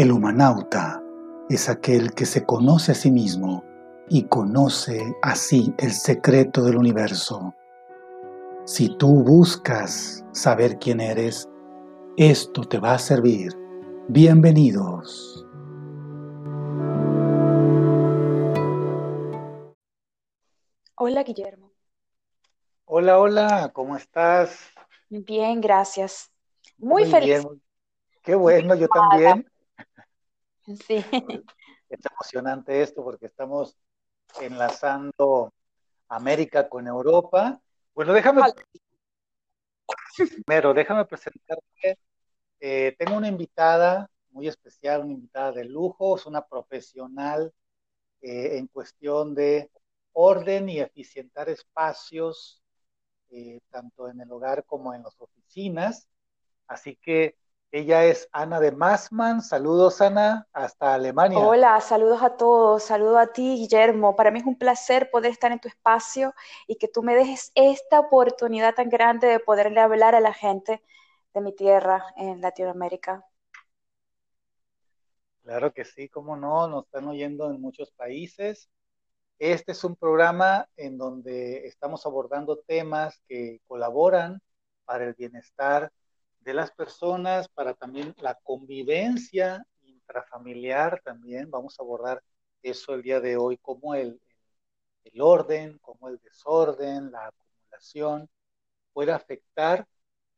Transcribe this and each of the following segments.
El humanauta es aquel que se conoce a sí mismo y conoce así el secreto del universo. Si tú buscas saber quién eres, esto te va a servir. Bienvenidos. Hola Guillermo. Hola, hola, ¿cómo estás? Bien, gracias. Muy, feliz. Qué bueno, yo también. Sí. Es emocionante esto porque estamos enlazando América con Europa. Bueno, déjame primero, déjame presentarte. Eh, tengo una invitada muy especial, una invitada de lujo, es una profesional eh, en cuestión de orden y eficientar espacios, eh, tanto en el hogar como en las oficinas. Así que ella es Ana de Massman. Saludos, Ana, hasta Alemania. Hola, saludos a todos. Saludo a ti, Guillermo. Para mí es un placer poder estar en tu espacio y que tú me dejes esta oportunidad tan grande de poderle hablar a la gente de mi tierra en Latinoamérica. Claro que sí, cómo no, nos están oyendo en muchos países. Este es un programa en donde estamos abordando temas que colaboran para el bienestar de las personas, para también la convivencia intrafamiliar también. Vamos a abordar eso el día de hoy, como el, el orden, como el desorden, la acumulación puede afectar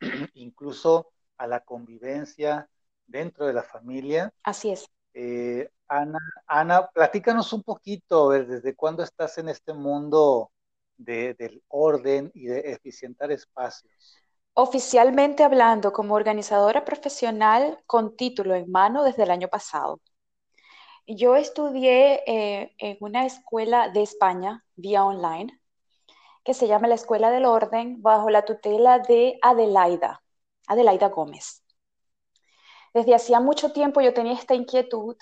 incluso a la convivencia dentro de la familia. Así es. Eh, Ana, Ana, platícanos un poquito, desde cuándo estás en este mundo de, del orden y de eficientar espacios. Oficialmente hablando como organizadora profesional con título en mano desde el año pasado. Yo estudié eh, en una escuela de España vía online que se llama la Escuela del Orden bajo la tutela de Adelaida, Adelaida Gómez. Desde hacía mucho tiempo yo tenía esta inquietud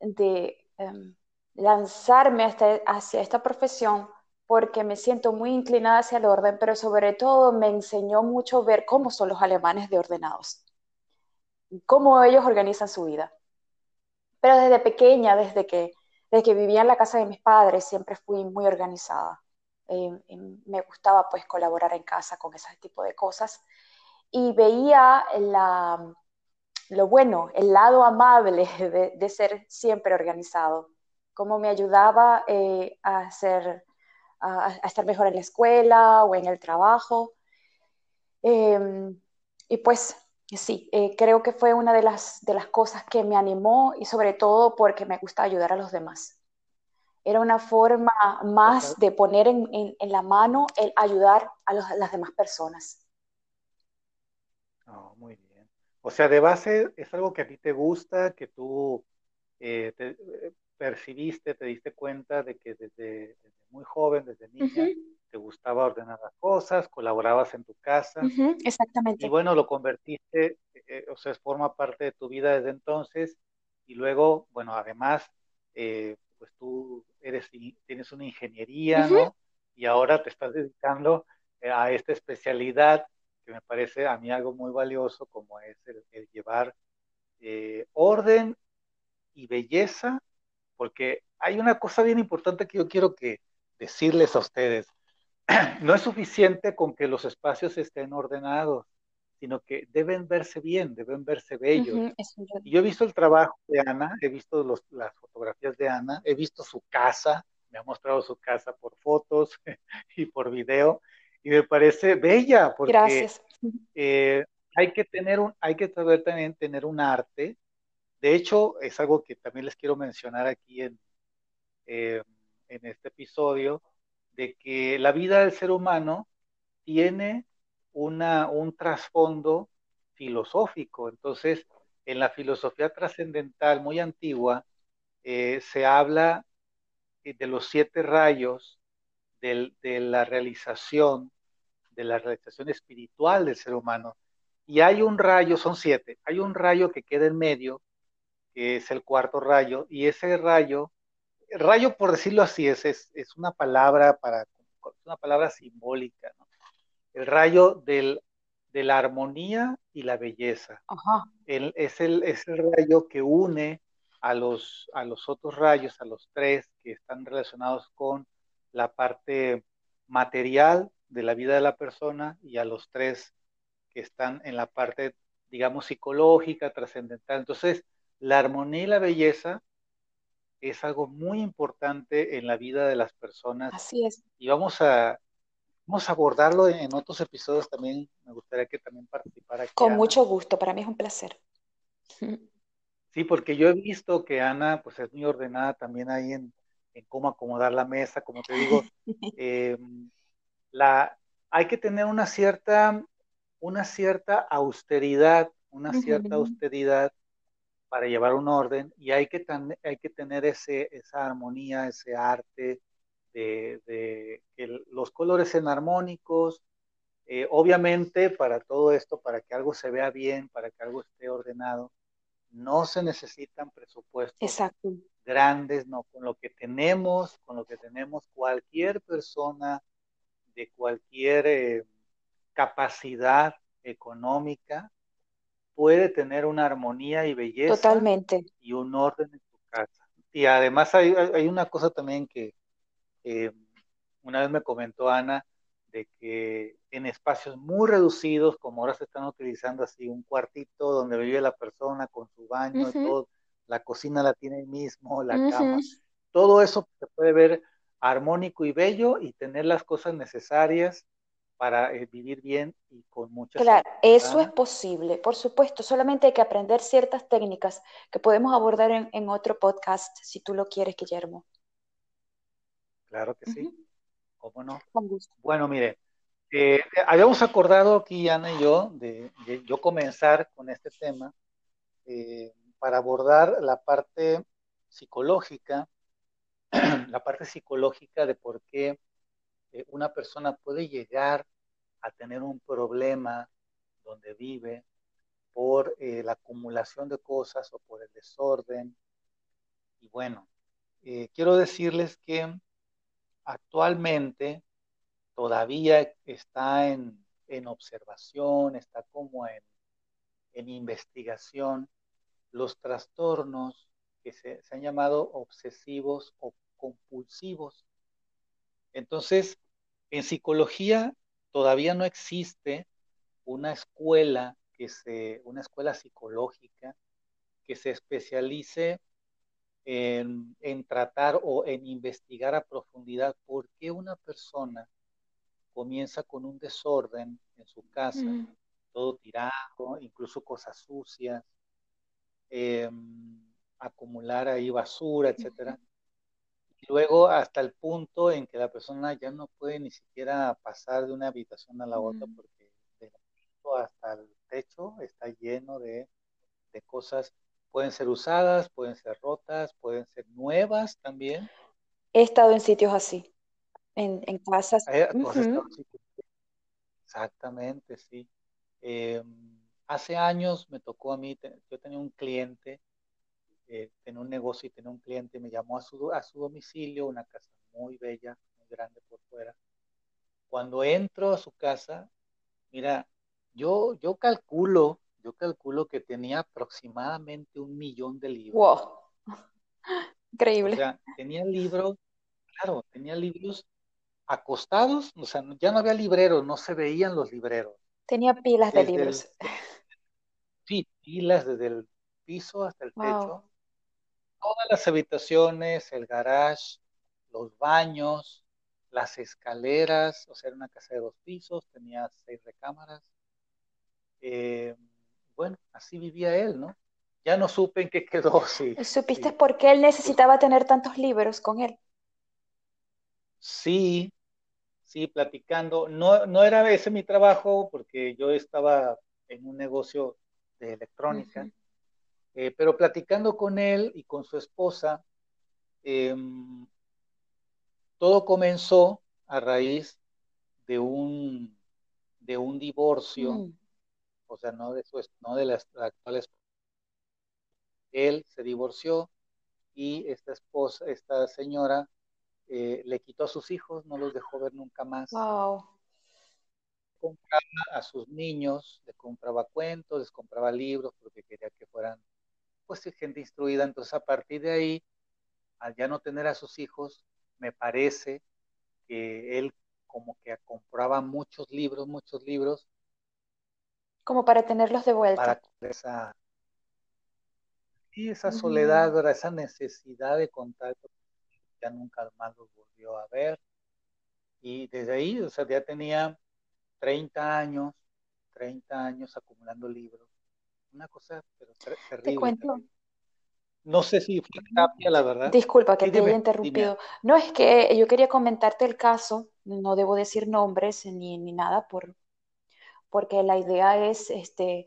de em, lanzarme hacia esta profesión porque me siento muy inclinada hacia el orden, pero sobre todo me enseñó mucho ver cómo son los alemanes de ordenados, cómo ellos organizan su vida. Pero desde pequeña, desde que, desde que vivía en la casa de mis padres, siempre fui muy organizada. Eh, me gustaba pues colaborar en casa con ese tipo de cosas y veía la, lo bueno, el lado amable de, ser siempre organizado, cómo me ayudaba eh, a hacer a, estar mejor en la escuela o en el trabajo. Em, y pues sí, eh, creo que fue una de las, de las cosas que me animó y sobre todo porque me gusta ayudar a los demás. Era una forma más de poner en, en, la mano el ayudar a, las demás personas. Oh, muy bien. O sea, de base es algo que a ti te gusta, que tú eh, eh, percibiste, te diste cuenta de que desde, muy joven, desde niña, te gustaba ordenar las cosas, colaborabas en tu casa. exactamente. Y bueno, lo convertiste, eh, o sea, forma parte de tu vida desde entonces. Y luego, bueno, además, eh, pues tú eres, tienes una ingeniería, ¿no? Y ahora te estás dedicando eh, a esta especialidad que me parece a mí algo muy valioso, como es el, el llevar orden y belleza, porque hay una cosa bien importante que yo quiero que, decirles a ustedes, no es suficiente con que los espacios estén ordenados, sino que deben verse bien, deben verse bellos. y yo he visto el trabajo de Ana, he visto las fotografías de Ana, he visto su casa, me ha mostrado su casa por fotos y por video, y me parece bella, porque eh, hay que tener un, hay que saber también tener un arte. De hecho, es algo que también les quiero mencionar aquí en, eh, en este episodio de que la vida del ser humano tiene una, un trasfondo filosófico. Entonces, en la filosofía trascendental muy antigua, eh, se habla de los siete rayos de la realización, de la realización espiritual del ser humano. Y hay un rayo, son siete, hay un rayo que queda en medio, que es el cuarto rayo, y ese rayo rayo, por decirlo así, es, es, una palabra para, una palabra simbólica, ¿no? El rayo del, de la armonía y la belleza. Ajá. es, el, es el rayo que une a los, a los otros rayos, a los tres que están relacionados con la parte material de la vida de la persona y a los tres que están en la parte, digamos, psicológica, trascendental. Entonces, la armonía y la belleza es algo muy importante en la vida de las personas. Así es. Y vamos a, vamos a abordarlo en otros episodios también. Me gustaría que también participara. Aquí, Con mucho gusto, para mí es un placer. Sí, porque yo he visto que Ana pues es muy ordenada también ahí en, en cómo acomodar la mesa, como te digo. Em, la, hay que tener una cierta, una cierta austeridad, una cierta austeridad para llevar un orden y hay que, hay que tener ese, esa armonía, ese arte de, que los colores sean armónicos. Eh, obviamente para todo esto, para que algo se vea bien, para que algo esté ordenado, no se necesitan presupuestos grandes, no, con lo que tenemos, con lo que tenemos, cualquier persona de cualquier eh, capacidad económica puede tener una armonía y belleza Totalmente. y un orden en su casa. Y además hay, hay una cosa también que una vez me comentó Ana, de que en espacios muy reducidos, como ahora se están utilizando así, un cuartito donde vive la persona con su baño, todo, la cocina la tiene ahí mismo, la cama, todo eso se puede ver armónico y bello y tener las cosas necesarias para eh, vivir bien y con mucha Claro, eso es posible, por supuesto, solamente hay que aprender ciertas técnicas que podemos abordar en, otro podcast, si tú lo quieres, Guillermo. Claro que sí, ¿cómo no? Con gusto. Bueno, mire, eh, habíamos acordado aquí, Ana y yo, de, yo comenzar con este tema eh, para abordar la parte psicológica, la parte psicológica de por qué eh, una persona puede llegar a tener un problema donde vive por eh, la acumulación de cosas o por el desorden. Y bueno, eh, quiero decirles que actualmente todavía está en, observación, está como en, en, investigación los trastornos que se han llamado obsesivos o compulsivos. Entonces, en psicología todavía no existe una escuela que se, una escuela psicológica que se especialice en, tratar o en investigar a profundidad por qué una persona comienza con un desorden en su casa, todo tirado, incluso cosas sucias, em, acumular ahí basura, etcétera luego hasta el punto en que la persona ya no puede ni siquiera pasar de una habitación a la otra porque del piso hasta el techo está lleno de, cosas, pueden ser usadas, pueden ser rotas, pueden ser nuevas también. He estado en sitios así, en, casas. Eh, Exactamente, sí. Em, hace años me tocó a mí, yo tenía un cliente eh, tenía un negocio y tenía un cliente, me llamó a su, a su domicilio, una casa muy bella, muy grande por fuera. Cuando entro a su casa, mira, yo, yo calculo, yo calculo que tenía aproximadamente un millón de libros. Wow. Increíble. O sea, tenía libros, claro, tenía libros acostados, o sea, ya no había libreros, no se veían los libreros. Tenía pilas de libros. sí, pilas desde el piso hasta el techo todas las habitaciones, el garage, los baños, las escaleras, o sea, era una casa de dos pisos, tenía seis recámaras. Eh, bueno, así vivía él, ¿no? Ya no supe en qué quedó. Sí, ¿Supiste por qué él necesitaba tener tantos libros con él? Sí, sí, platicando. No, no era ese mi trabajo porque yo estaba en un negocio de electrónica. Eh, pero platicando con él y con su esposa, em, todo comenzó a raíz de un, de un divorcio, mm. o sea, no de, su, no de la, actual esposa. Él se divorció y esta esposa, esta señora, eh, le quitó a sus hijos, no los dejó ver nunca más. compraba a sus niños, les compraba cuentos, les compraba libros porque quería que fueran pues gente instruida. Entonces a partir de ahí, al ya no tener a sus hijos, me parece que él como que compraba muchos libros, muchos libros. Como para tenerlos de vuelta. Para esa, y esa soledad, esa necesidad de contacto, ya nunca más los volvió a ver. Y desde ahí, o sea, ya tenía 30 años, 30 años acumulando libros. Una cosa, pero terrible. Te cuento. No sé si fue terapia, la verdad. Disculpa que te haya interrumpido. No, es que yo quería comentarte el caso, no debo decir nombres ni, ni nada, por, porque la idea es este,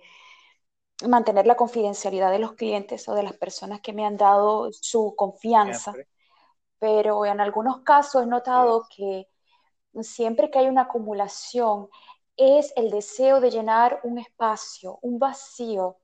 mantener la confidencialidad de los clientes o de las personas que me han dado su confianza. Pero en algunos casos he notado que siempre que hay una acumulación, es el deseo de llenar un espacio, un vacío.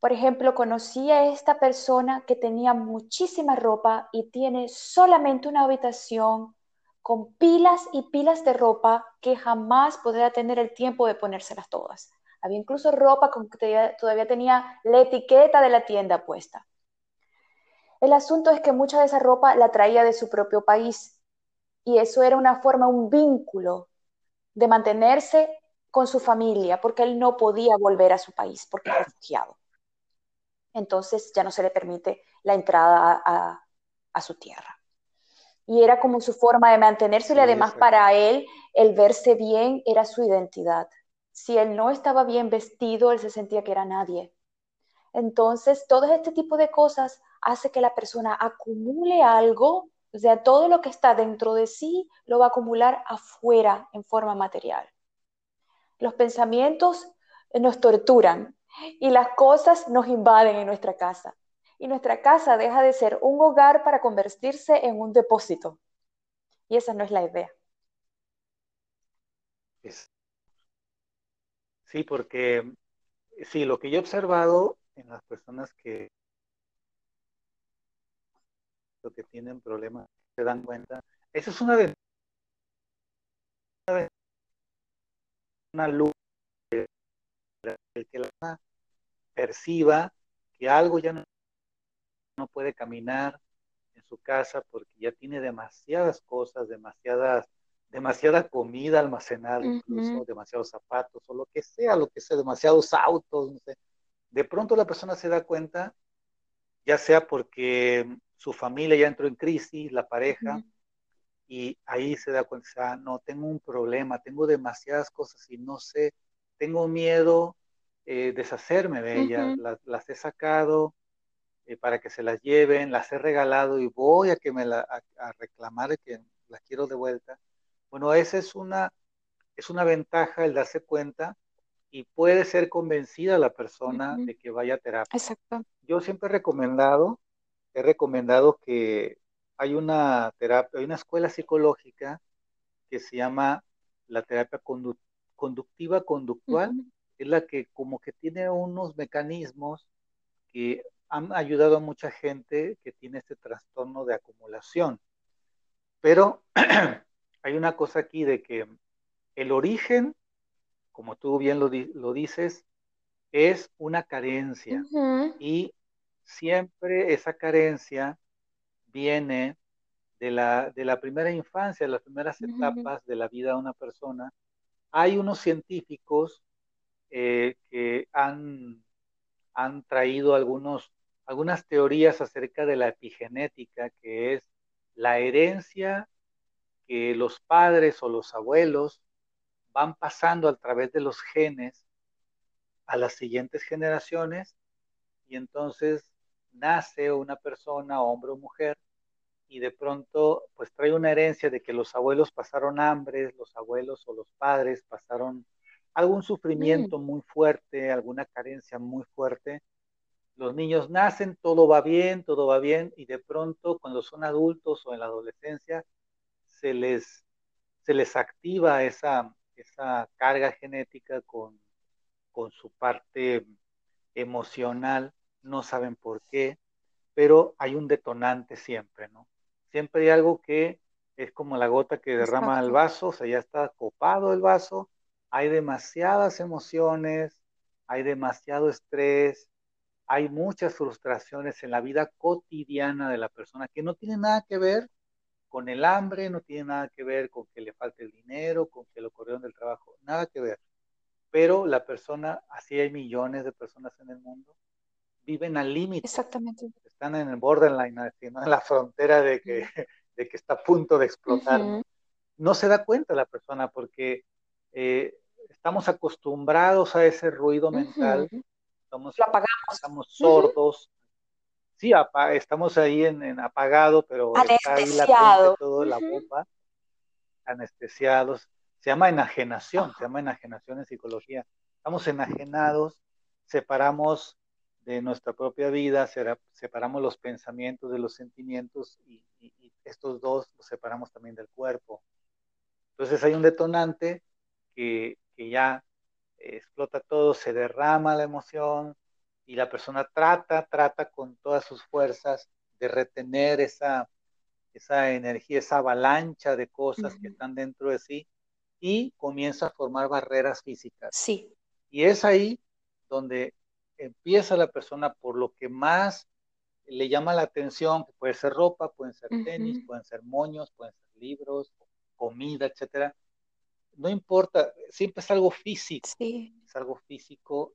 Por ejemplo, conocí a esta persona que tenía muchísima ropa y tiene solamente una habitación con pilas y pilas de ropa que jamás podrá tener el tiempo de ponérselas todas. Había incluso ropa con que todavía tenía la etiqueta de la tienda puesta. El asunto es que mucha de esa ropa la traía de su propio país y eso era una forma, un vínculo de mantenerse con su familia, porque él no podía volver a su país porque es refugiado. Entonces ya no se le permite la entrada a, su tierra. Y era como su forma de mantenerse y además para él el verse bien era su identidad. Si él no estaba bien vestido, él se sentía que era nadie. Entonces, todo este tipo de cosas hace que la persona acumule algo o sea, todo lo que está dentro de sí lo va a acumular afuera en forma material. Los pensamientos nos torturan y las cosas nos invaden en nuestra casa. Y nuestra casa deja de ser un hogar para convertirse en un depósito. Y esa no es la idea. Sí, porque sí, lo que yo he observado en las personas que que tienen problemas se dan cuenta. Eso es una de una luz que la perciba que algo ya no, no puede caminar en su casa porque ya tiene demasiadas cosas, demasiadas, demasiada comida almacenada, incluso demasiados zapatos o lo que sea, lo que sea, demasiados autos, no sé. De pronto la persona se da cuenta, ya sea porque su familia ya entró en crisis, la pareja, y ahí se da cuenta, ah, no, tengo un problema, tengo demasiadas cosas y no sé, tengo miedo eh, deshacerme de ellas, las, he sacado eh, para que se las lleven, las he regalado y voy a que me la, a, reclamar que las quiero de vuelta. Bueno, esa es una, es una ventaja el darse cuenta y puede ser convencida la persona de que vaya a terapia. Exacto. Yo siempre he recomendado he recomendado que hay una terapia, hay una escuela psicológica que se llama la terapia conductiva conductual, es la que como que tiene unos mecanismos que han ayudado a mucha gente que tiene este trastorno de acumulación. Pero hay una cosa aquí de que el origen, como tú bien lo, dices, es una carencia. Y siempre esa carencia viene de la, de la primera infancia, de las primeras etapas de la vida de una persona. Hay unos científicos eh, que han, han traído algunos, algunas teorías acerca de la epigenética, que es la herencia que los padres o los abuelos van pasando a través de los genes a las siguientes generaciones y entonces nace una persona, hombre o mujer, y de pronto pues trae una herencia de que los abuelos pasaron hambre, los abuelos o los padres pasaron algún sufrimiento mm. muy fuerte, alguna carencia muy fuerte. Los niños nacen, todo va bien, todo va bien, y de pronto cuando son adultos o en la adolescencia se les, se les activa esa, esa carga genética con, con su parte emocional no saben por qué, pero hay un detonante siempre, ¿no? Siempre hay algo que es como la gota que derrama el vaso, o sea, ya está copado el vaso, hay demasiadas emociones, hay demasiado estrés, hay muchas frustraciones en la vida cotidiana de la persona que no tiene nada que ver con el hambre, no tiene nada que ver con que le falte el dinero, con que lo corrieron del trabajo, nada que ver. Pero la persona, así hay millones de personas en el mundo, viven al límite. Exactamente. Están en el borderline, en la frontera de que, de que está a punto de explotar. ¿no? se da cuenta la persona porque eh, estamos acostumbrados a ese ruido mental, estamos, lo apagamos. estamos sordos. Sí, estamos ahí en, apagado, pero está ahí latente todo la bomba, anestesiados. Se llama enajenación, se llama enajenación en psicología. Estamos enajenados, separamos de nuestra propia vida, separamos los pensamientos de los sentimientos y, estos dos los separamos también del cuerpo. Entonces hay un detonante que, ya explota todo, se derrama la emoción y la persona trata, trata con todas sus fuerzas de retener esa, esa energía, esa avalancha de cosas que están dentro de sí y comienza a formar barreras físicas. Sí. Y es ahí donde empieza la persona por lo que más le llama la atención, que puede ser ropa, pueden ser tenis, pueden ser moños, pueden ser libros, comida, etcétera. No importa, siempre es algo físico. Es algo físico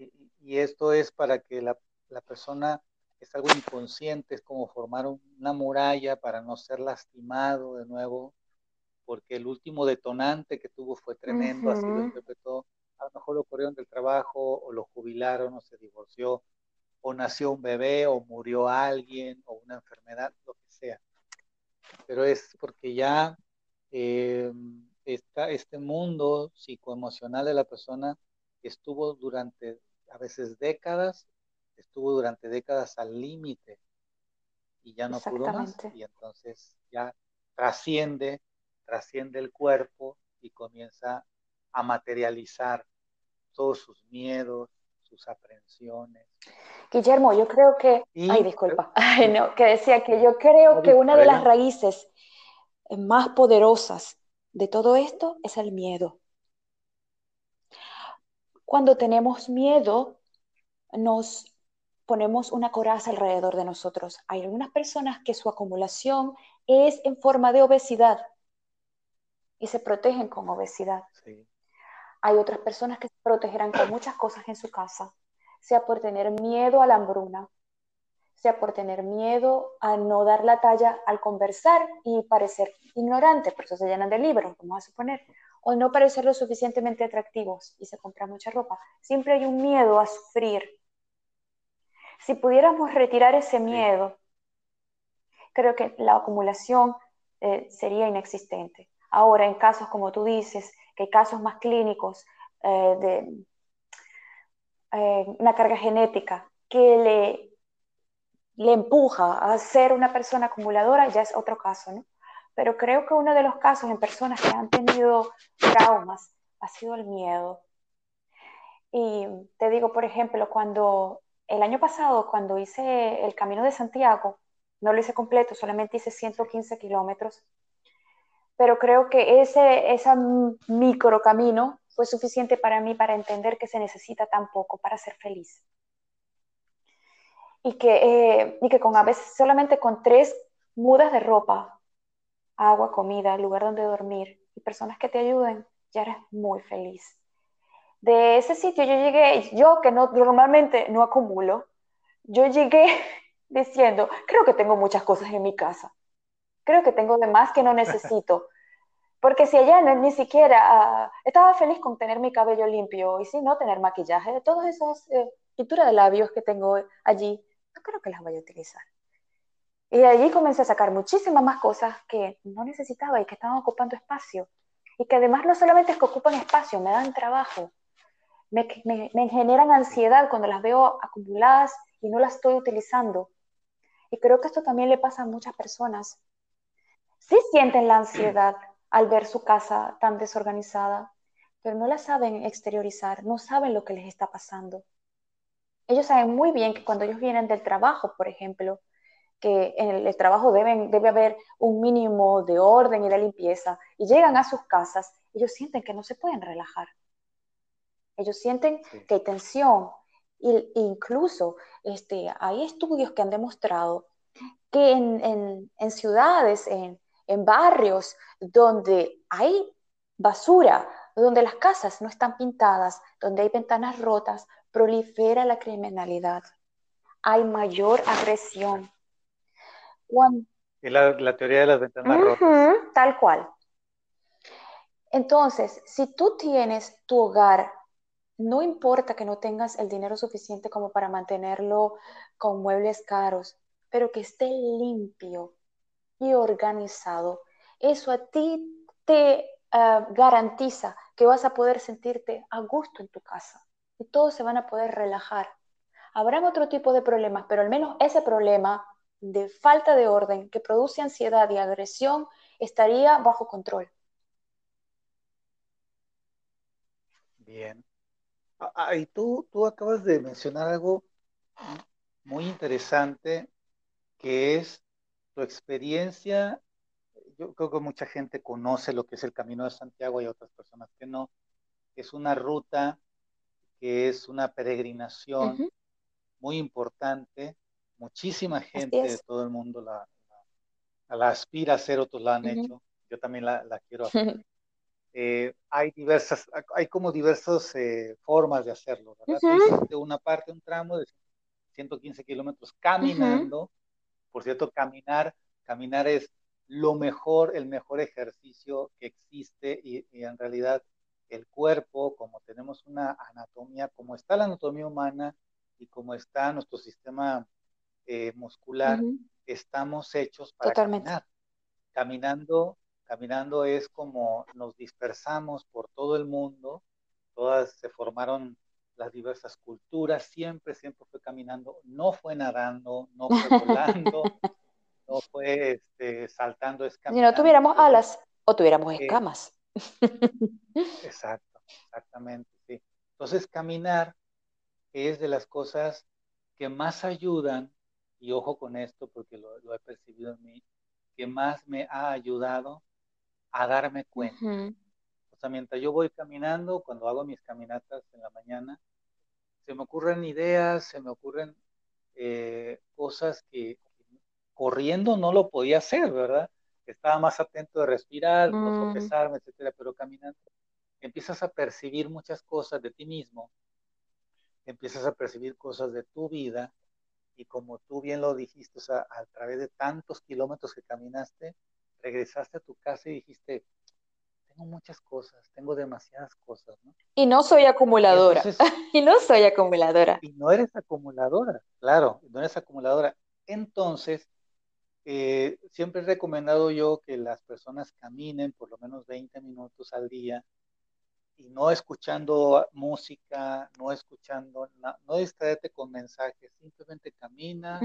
y, esto es para que la, la, persona es algo inconsciente, es como formar una muralla para no ser lastimado de nuevo, porque el último detonante que tuvo fue tremendo, así lo interpretó a lo mejor lo corrieron del trabajo o lo jubilaron o se divorció o nació un bebé o murió alguien o una enfermedad, lo que sea. Pero es porque ya eh, este mundo psicoemocional de la persona estuvo durante a veces décadas, estuvo durante décadas al límite y ya no pudo más y entonces ya trasciende, trasciende el cuerpo y comienza a materializar todos sus miedos, sus aprensiones. Guillermo, yo creo que, ay, disculpa, no, que decía que yo creo que una de las raíces más poderosas de todo esto es el miedo. Cuando tenemos miedo, nos ponemos una coraza alrededor de nosotros. Hay algunas personas que su acumulación es en forma de obesidad y se protegen con obesidad. Sí. Hay otras personas que se protegerán con muchas cosas en su casa, sea por tener miedo a la hambruna, sea por tener miedo a no dar la talla al conversar y parecer ignorante, por eso se llenan de libros, vamos a suponer, o no parecer lo suficientemente atractivos y se compra mucha ropa. Siempre hay un miedo a sufrir. Si pudiéramos retirar ese miedo, creo que la acumulación eh, sería inexistente. Ahora, en casos como tú dices, que hay casos más clínicos eh, de eh, una carga genética que le, le empuja a ser una persona acumuladora, ya es otro caso, ¿no? Pero creo que uno de los casos en personas que han tenido traumas ha sido el miedo. Y te digo, por ejemplo, cuando el año pasado, cuando hice el Camino de Santiago, no lo hice completo, solamente hice 115 kilómetros, pero creo que ese, ese micro camino fue suficiente para mí para entender que se necesita tan poco para ser feliz. Y que, eh, y que con a veces solamente con tres mudas de ropa, agua, comida, lugar donde dormir y personas que te ayuden, ya eres muy feliz. De ese sitio yo llegué, yo que no, normalmente no acumulo, yo llegué diciendo, creo que tengo muchas cosas en mi casa creo que tengo de más que no necesito. Porque si ella ni siquiera ah, estaba feliz con tener mi cabello limpio y si no tener maquillaje, de todas esas eh, pinturas de labios que tengo allí, no creo que las vaya a utilizar. Y allí comencé a sacar muchísimas más cosas que no necesitaba y que estaban ocupando espacio. Y que además no solamente es que ocupan espacio, me dan trabajo, me, me, me generan ansiedad cuando las veo acumuladas y no las estoy utilizando. Y creo que esto también le pasa a muchas personas sí sienten la ansiedad al ver su casa tan desorganizada, pero no la saben exteriorizar, no saben lo que les está pasando. Ellos saben muy bien que cuando ellos vienen del trabajo, por ejemplo, que en el, trabajo deben, debe haber un mínimo de orden y de limpieza, y llegan a sus casas, ellos sienten que no se pueden relajar. Ellos sienten que hay tensión. E incluso este, hay estudios que han demostrado que en, en, ciudades, en, en barrios donde hay basura, donde las casas no están pintadas, donde hay ventanas rotas, prolifera la criminalidad. Hay mayor agresión. La, teoría de las ventanas rotas. Tal cual. Entonces, si tú tienes tu hogar, no importa que no tengas el dinero suficiente como para mantenerlo con muebles caros, pero que esté limpio y organizado, eso a ti te ah, garantiza que vas a poder sentirte a gusto en tu casa y todos se van a poder relajar. Habrán otro tipo de problemas, pero al menos ese problema de falta de orden que produce ansiedad y agresión estaría bajo control. Bien. Ah, ah, y tú, tú acabas de mencionar algo muy interesante, que es tu experiencia. Yo creo que mucha gente conoce lo que es el Camino de Santiago y otras personas que no. Es una ruta que es una peregrinación muy importante. Muchísima gente de todo el mundo la, la, aspira a hacer, otros la han hecho. Yo también la, la quiero hacer. Eh, hay diversas, hay como diversas eh, formas de hacerlo, ¿verdad? una parte, un tramo de 115 kilómetros caminando. Por cierto, caminar, caminar es lo mejor, el mejor ejercicio que existe y, en realidad el cuerpo, como tenemos una anatomía, como está la anatomía humana y como está nuestro sistema eh, muscular, estamos hechos para caminar. Caminando Caminando es como nos dispersamos por todo el mundo, todas se formaron las diversas culturas, siempre, siempre fue caminando, no fue nadando, no fue volando, no fue este, saltando escamas. Si no tuviéramos alas o tuviéramos escamas. exacto, exactamente, sí. Entonces caminar es de las cosas que más ayudan, y ojo con esto porque lo, lo he percibido en mí, que más me ha ayudado a darme cuenta. O sea, mientras yo voy caminando, cuando hago mis caminatas en la mañana, se me ocurren ideas, se me ocurren eh, cosas que, corriendo no lo podía hacer, ¿verdad? Estaba más atento de respirar, no mm. etcétera, pero caminando empiezas a percibir muchas cosas de ti mismo, empiezas a percibir cosas de tu vida y como tú bien lo dijiste, o sea, a través de tantos kilómetros que caminaste, regresaste a tu casa y dijiste, tengo muchas cosas, tengo demasiadas cosas, ¿no? Y no soy acumuladora. Y, no soy acumuladora. Y no eres acumuladora, claro, no eres acumuladora. Entonces, eh, siempre he recomendado yo que las personas caminen por lo menos 20 minutos al día y no escuchando música, no escuchando, no, distraerte con mensajes, simplemente camina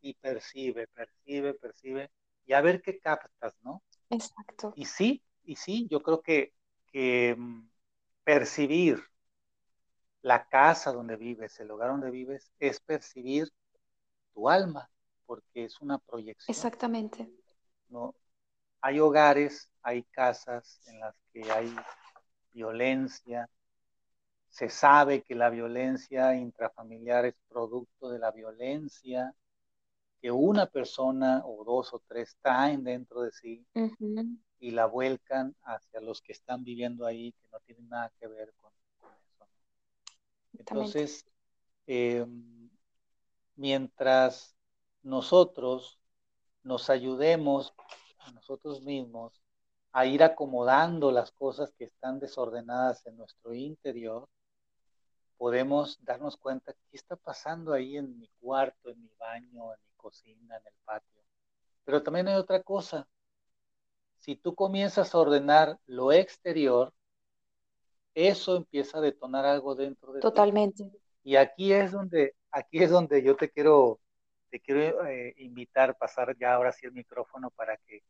y percibe, percibe, percibe y a ver qué captas, ¿no? Exacto. Y sí, y sí, yo creo que, mm, percibir la casa donde vives, el lugar donde vives, es percibir tu alma, porque es una proyección. Exactamente. ¿no? Hay hogares, hay casas en las que hay violencia. Se sabe que la violencia intrafamiliar es producto de la violencia que una persona o dos o tres traen dentro de sí y la vuelcan hacia los que están viviendo ahí, que no tienen nada que ver con, eso. Entonces, em, mientras nosotros nos ayudemos a nosotros mismos a ir acomodando las cosas que están desordenadas en nuestro interior, podemos darnos cuenta qué está pasando ahí en mi cuarto, en mi baño, en mi cocina, en el patio. Pero también hay otra cosa. Si tú comienzas a ordenar lo exterior, eso empieza a detonar algo dentro de Totalmente. Y aquí es donde, aquí es donde yo te quiero, te quiero eh, invitar, pasar ya ahora sí el micrófono para que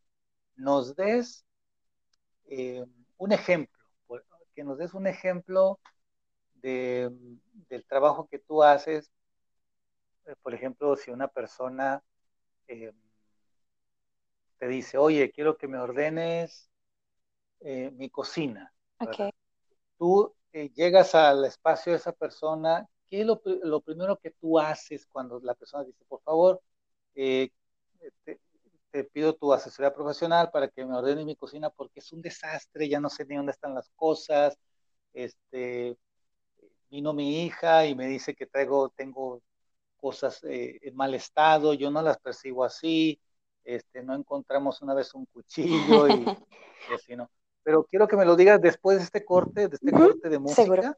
nos des eh, un ejemplo, que nos des un ejemplo de, del trabajo que tú haces eh, por ejemplo, si una persona eh, te dice, oye, quiero que me ordenes eh, mi cocina. Tú eh, llegas al espacio de esa persona, ¿qué es lo, primero que tú haces cuando la persona dice, por favor, te, pido tu asesoría profesional para que me ordene mi cocina porque es un desastre, ya no sé ni dónde están las cosas, este, vino mi hija y me dice que traigo, tengo cosas eh, en mal estado, yo no las percibo así, este, no encontramos una vez un cuchillo y, así, ¿no? Pero quiero que me lo digas después de este corte, de este corte de música,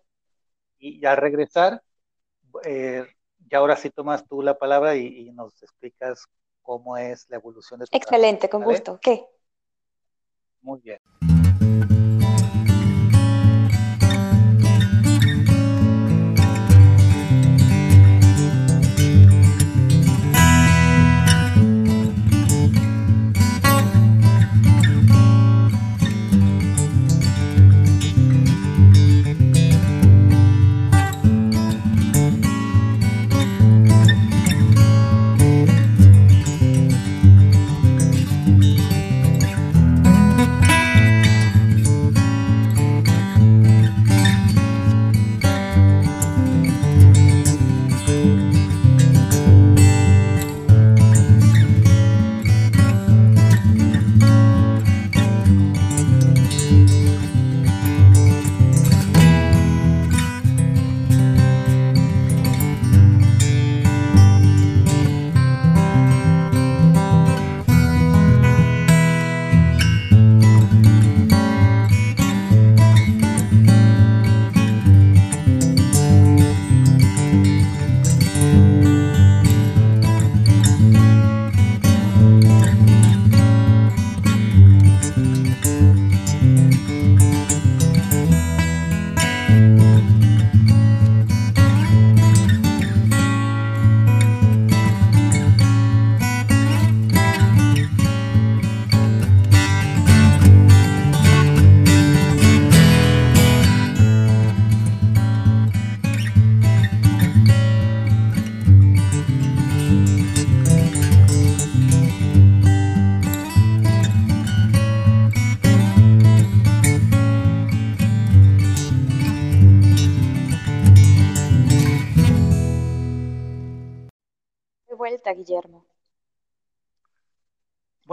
y, al regresar, eh, y ahora sí tomas tú la palabra y, nos explicas cómo es la evolución de tu Excelente, con gusto. ¿Qué? Muy bien.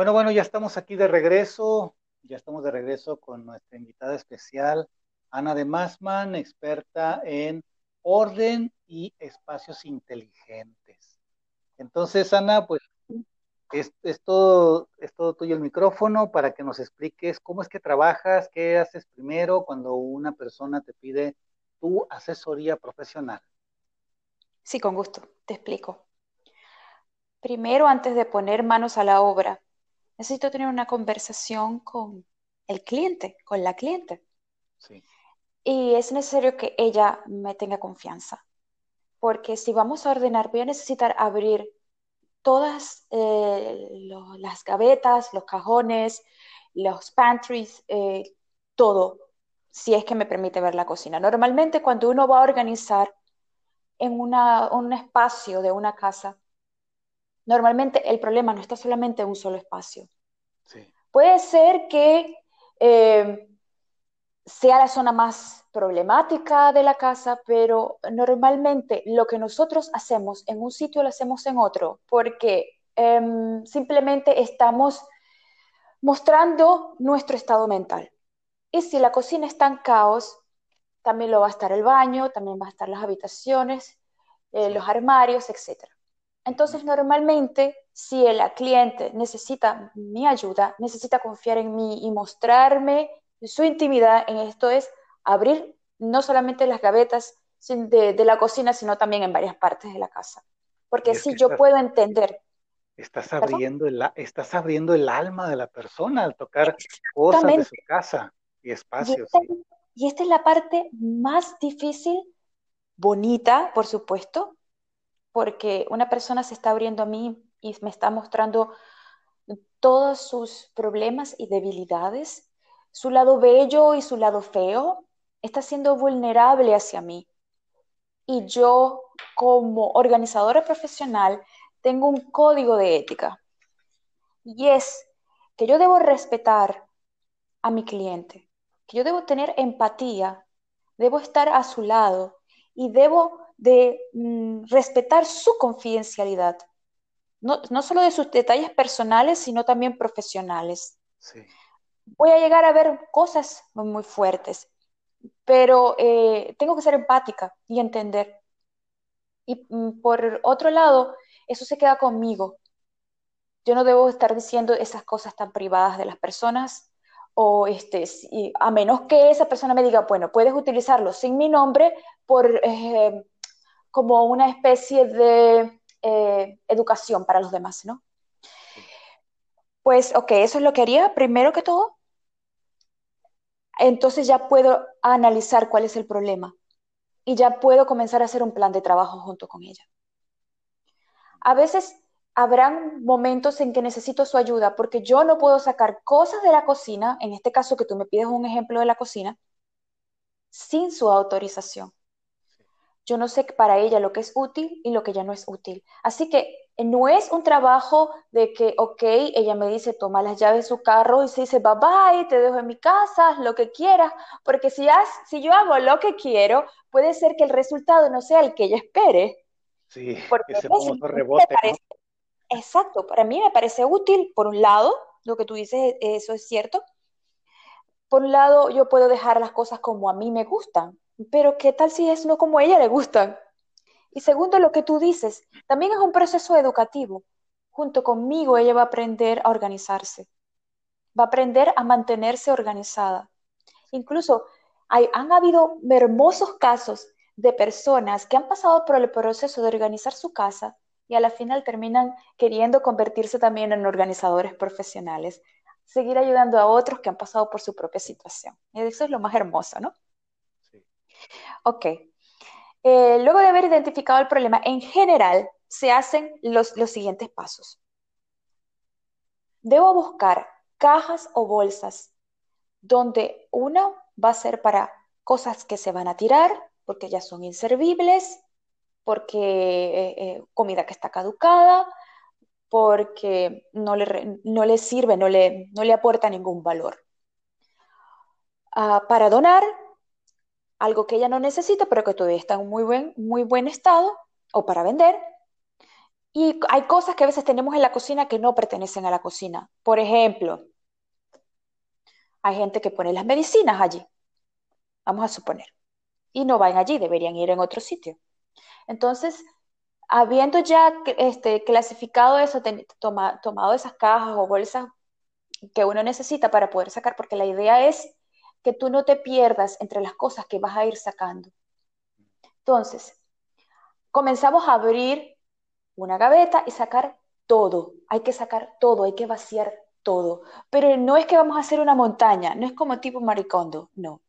Bueno, bueno, ya estamos aquí de regreso, ya estamos de regreso con nuestra invitada especial, Ana de Masman, experta en orden y espacios inteligentes. Entonces, Ana, pues es, todo, es todo tuyo el micrófono para que nos expliques cómo es que trabajas, qué haces primero cuando una persona te pide tu asesoría profesional. Sí, con gusto, te explico. Primero, antes de poner manos a la obra, necesito tener una conversación con el cliente, con la cliente. Y es necesario que ella me tenga confianza, porque si vamos a ordenar, voy a necesitar abrir todas eh, las gavetas, los cajones, los pantries, eh, todo, si es que me permite ver la cocina. Normalmente cuando uno va a organizar en un espacio de una casa, normalmente el problema no está solamente en un solo espacio. Puede ser que eh, sea la zona más problemática de la casa, pero normalmente lo que nosotros hacemos en un sitio lo hacemos en otro, porque em, simplemente estamos mostrando nuestro estado mental. Y si la cocina está en caos, también lo va a estar el baño, también va a estar las habitaciones, eh, los armarios, etc. Entonces, normalmente, si el cliente necesita mi ayuda, necesita confiar en mí y mostrarme su intimidad en esto es abrir no solamente las gavetas de, la cocina, sino también en varias partes de la casa. Porque así yo puedo entender. Estás abriendo, el, estás abriendo el alma de la persona al tocar cosas de su casa y espacios. y esta es la parte más difícil, bonita, por supuesto, porque una persona se está abriendo a mí y me está mostrando todos sus problemas y debilidades, su lado bello y su lado feo, está siendo vulnerable hacia mí. Y yo, como organizadora profesional, tengo un código de ética Y es que yo debo respetar a mi cliente, que yo debo tener empatía, debo estar a su lado y debo de mm, respetar su confidencialidad, no, no, solo de sus detalles personales, sino también profesionales. Voy a llegar a ver cosas muy fuertes, pero eh, tengo que ser empática y entender. Y mm, por otro lado, eso se queda conmigo. Yo no debo estar diciendo esas cosas tan privadas de las personas o este, a menos que esa persona me diga, bueno, puedes utilizarlo sin mi nombre por, eh, como una especie de eh, educación para los demás, ¿no? Pues, ok, eso es lo que haría primero que todo. Entonces ya puedo analizar cuál es el problema y ya puedo comenzar a hacer un plan de trabajo junto con ella. A veces habrán momentos en que necesito su ayuda porque yo no puedo sacar cosas de la cocina, en este caso que tú me pides un ejemplo de la cocina, sin su autorización. Yo no sé para ella lo que es útil y lo que ya no es útil. Así que no es un trabajo de que, ok, ella me dice, toma las llaves de su carro y se dice, bye bye, te dejo en mi casa, lo que quieras, porque si, si yo hago lo que quiero, puede ser que el resultado no sea el que ella espere. Sí, porque ese famoso rebote. Exacto, para mí me parece útil, por un lado, lo que tú dices, eso es cierto. Por un lado, yo puedo dejar las cosas como a mí me gustan, pero ¿qué tal si es no como a ella le gustan? Y segundo, lo que tú dices, también es un proceso educativo. Junto conmigo ella va a aprender a organizarse, va a aprender a mantenerse organizada. Incluso hay, han habido hermosos casos de personas que han pasado por el proceso de organizar su casa y a la final terminan queriendo convertirse también en organizadores profesionales, seguir ayudando a otros que han pasado por su propia situación. Y eso es lo más hermoso, ¿no? Ok. Eh, luego de haber identificado el problema, en general se hacen los, los siguientes pasos. Debo buscar cajas o bolsas donde uno va a ser para cosas que se van a tirar porque ya son inservibles, porque eh, eh, comida que está caducada, porque no le, no le sirve, no le, no le, aporta ningún valor. Ah, para donar, algo que ella no necesita, pero que todavía está en muy buen, muy buen estado, o para vender. Y hay cosas que a veces tenemos en la cocina que no pertenecen a la cocina. Por ejemplo, hay gente que pone las medicinas allí, vamos a suponer, y no van allí, deberían ir en otro sitio. Entonces, habiendo ya este, clasificado eso, tomado esas cajas o bolsas que uno necesita para poder sacar, porque la idea es que tú no te pierdas entre las cosas que vas a ir sacando. Entonces, comenzamos a abrir una gaveta y sacar todo. Hay que sacar todo, hay que vaciar todo. Pero no es que vamos a hacer una montaña, no es como tipo maricondo, no.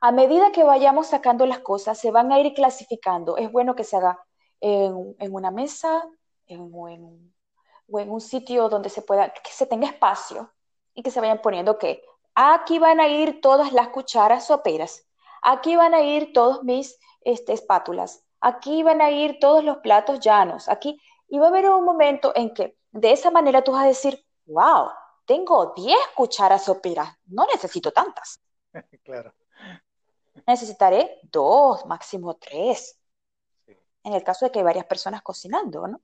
A medida que vayamos sacando las cosas, se van a ir clasificando. Es bueno que se haga en, una mesa en, o en un sitio donde se pueda, que se tenga espacio y que se vayan poniendo que aquí van a ir todas las cucharas soperas, aquí van a ir todos mis este, espátulas, aquí van a ir todos los platos llanos, aquí, y va a haber un momento en que de esa manera tú vas a decir, wow, tengo 10 cucharas soperas, no necesito tantas. claro necesitaré dos, máximo tres. En el caso de que hay varias personas cocinando, ¿no?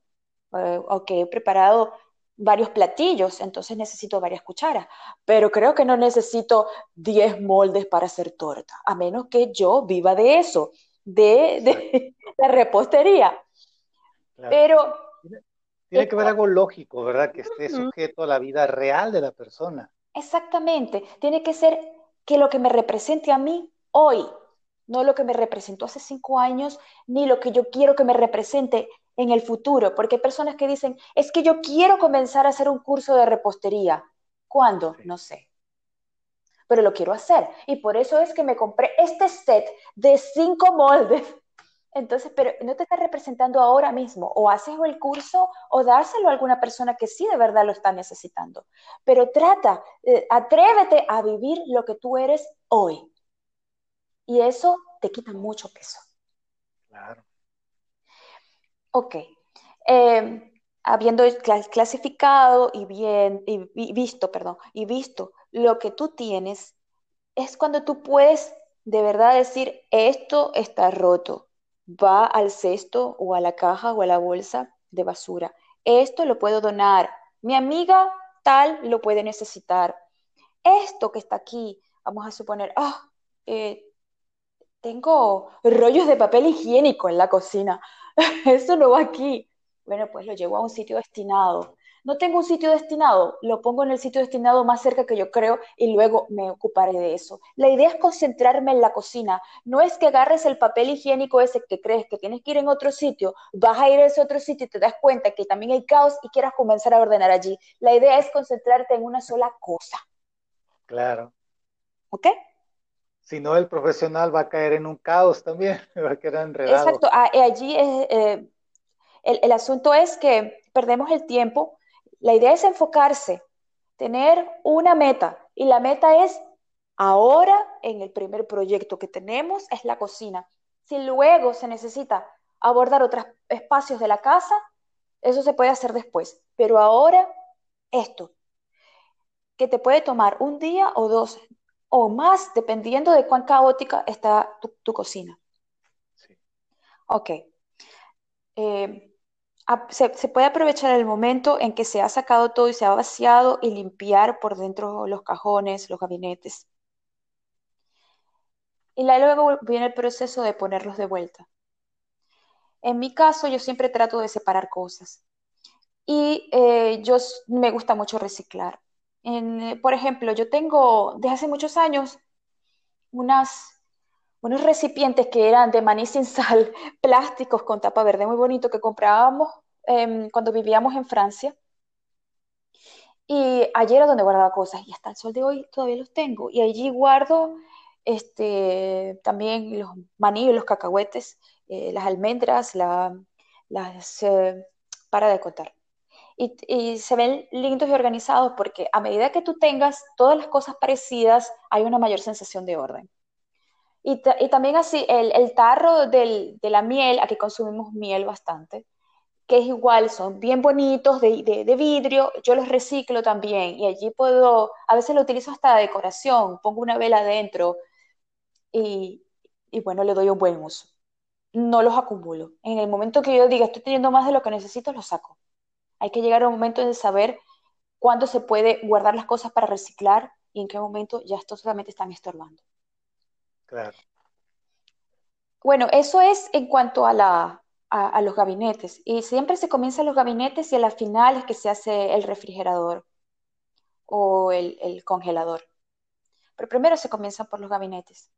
Eh, o que he preparado varios platillos, entonces necesito varias cucharas. Pero creo que no necesito diez moldes para hacer torta, a menos que yo viva de eso, de, de, repostería. Pero... Tiene, que haber algo lógico, ¿verdad? Que esté sujeto a la vida real de la persona. Exactamente. Tiene que ser que lo que me represente a mí hoy, no lo que me representó hace cinco años, ni lo que yo quiero que me represente en el futuro, porque hay personas que dicen, es que yo quiero comenzar a hacer un curso de repostería. ¿Cuándo? No sé. Pero lo quiero hacer. Y por eso es que me compré este set de cinco moldes. Entonces, pero no te está representando ahora mismo. O haces el curso o dárselo a alguna persona que sí de verdad lo está necesitando. Pero trata, eh, atrévete a vivir lo que tú eres hoy. Y eso te quita mucho peso. Claro. Ok. Em, habiendo clasificado y, bien, y visto, perdón, y visto lo que tú tienes, es cuando tú puedes de verdad decir, esto está roto, va al cesto o a la caja o a la bolsa de basura. Esto lo puedo donar. Mi amiga tal lo puede necesitar. Esto que está aquí, vamos a suponer, ah, eh, tengo rollos de papel higiénico en la cocina. Eso no va aquí. Bueno, pues lo llevo a un sitio destinado no tengo un sitio destinado, lo pongo en el sitio destinado más cerca que yo creo y luego me ocuparé de eso. La idea es concentrarme en la cocina. No es que agarres el papel higiénico ese que crees que tienes que ir en otro sitio, vas a ir a ese otro sitio y te das cuenta que también hay caos y quieras comenzar a ordenar allí. La idea es concentrarte en una sola cosa. Claro. ¿Ok? Si no, el profesional va a caer en un caos también, va a quedar enredado. Exacto, ah, allí eh, el, el asunto es que perdemos el tiempo la idea es enfocarse, tener una meta y la meta es ahora en el primer proyecto que tenemos es la cocina. Si luego se necesita abordar otros espacios de la casa, eso se puede hacer después. Pero ahora esto, que te puede tomar un día o dos o más, dependiendo de cuán caótica está tu, cocina. Sí. Ok. Eh, se, puede aprovechar el momento en que se ha sacado todo y se ha vaciado y limpiar por dentro los cajones, los gabinetes. Y luego viene el proceso de ponerlos de vuelta. En mi caso, yo siempre trato de separar cosas. Y eh, yo me gusta mucho reciclar. Eh, por ejemplo, yo tengo desde hace muchos años unas unos recipientes que eran de maní sin sal, plásticos con tapa verde, muy bonito, que comprábamos em, cuando vivíamos en Francia. Y allí era donde guardaba cosas y hasta el sol de hoy todavía los tengo. Y allí guardo este, también los maní, los cacahuetes, eh, las almendras, las, eh, para de contar. Y, se ven lindos y organizados porque a medida que tú tengas todas las cosas parecidas, hay una mayor sensación de orden. Y, también así, el, tarro de la miel, aquí consumimos miel bastante, que es igual, son bien bonitos, de, vidrio, yo los reciclo también y allí puedo, a veces lo utilizo hasta decoración, pongo una vela adentro y, y bueno, le doy un buen uso. No los acumulo. En el momento que yo diga estoy teniendo más de lo que necesito, los saco. Hay que llegar a un momento de saber cuándo se puede guardar las cosas para reciclar y en qué momento ya esto solamente están estorbando. Claro. Bueno, eso es en cuanto a, la, a, los gabinetes. Y siempre se comienza los gabinetes y a la final es que se hace el refrigerador o el, congelador. Pero primero se comienza por los gabinetes.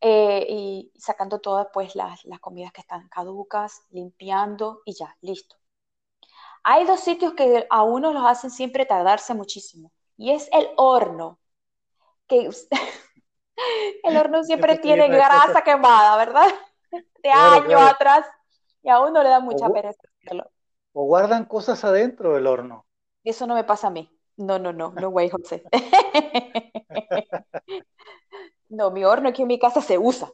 Eh, y sacando todas pues las, las comidas que están caducas, limpiando y ya, listo. Hay dos sitios que a uno los hacen siempre tardarse muchísimo. Y es el horno, que El horno siempre tiene grasa quemada, ¿verdad? De años atrás. Y a uno le da mucha pereza hacerlo. O guardan cosas adentro del horno. Eso no me pasa a mí. No, no, no, no, güey, José. no, mi horno aquí en mi casa se usa.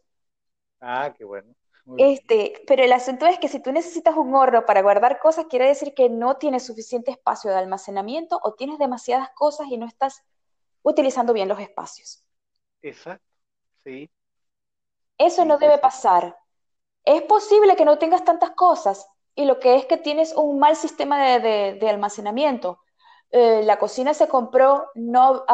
Ah, qué bueno. Este, pero el asunto es que si tú necesitas un horno para guardar cosas, quiere decir que no tienes suficiente espacio de almacenamiento o tienes demasiadas cosas y no estás utilizando bien los espacios. Exacto, sí. Eso no debe pasar. Es posible que no tengas tantas cosas y lo que es que tienes un mal sistema de, almacenamiento. Eh, la cocina se compró, no,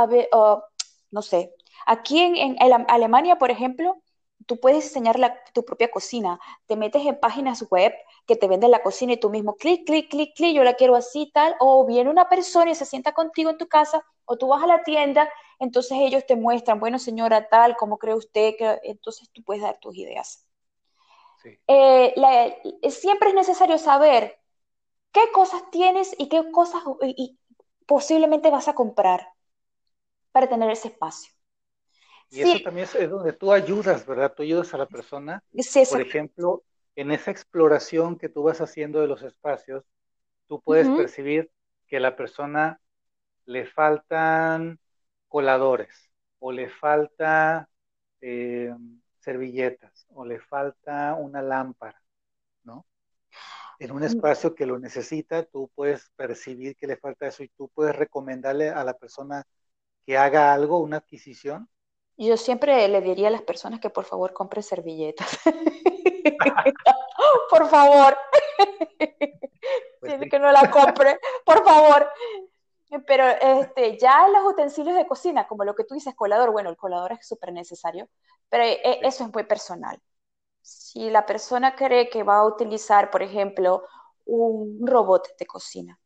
no sé. Aquí en, Alemania, por ejemplo, tú puedes diseñar tu propia cocina. Te metes en páginas web que te venden la cocina y tú mismo clic, clic, clic, clic, yo la quiero así, tal. O viene una persona y se sienta contigo en tu casa, o tú vas a la tienda entonces ellos te muestran, bueno señora tal, ¿cómo cree usted? que Entonces tú puedes dar tus ideas. Eh, siempre es necesario saber qué cosas tienes y qué cosas y, posiblemente vas a comprar para tener ese espacio. Y eso también es donde tú ayudas, ¿verdad? Tú ayudas a la persona. Por ejemplo, en esa exploración que tú vas haciendo de los espacios, tú puedes percibir que a la persona le faltan coladores, o le falta eh, servilletas, o le falta una lámpara, ¿no? en un espacio que lo necesita, tú puedes percibir que le falta eso y tú puedes recomendarle a la persona que haga algo, una adquisición. Yo siempre le diría a las personas que por favor compren servilletas. por favor. Pues que no la compre, por favor. Pero este, ya los utensilios de cocina, como lo que tú dices, colador, bueno, el colador es súper necesario, pero eh, eso es muy personal. Si la persona cree que va a utilizar, por ejemplo, un robot de cocina,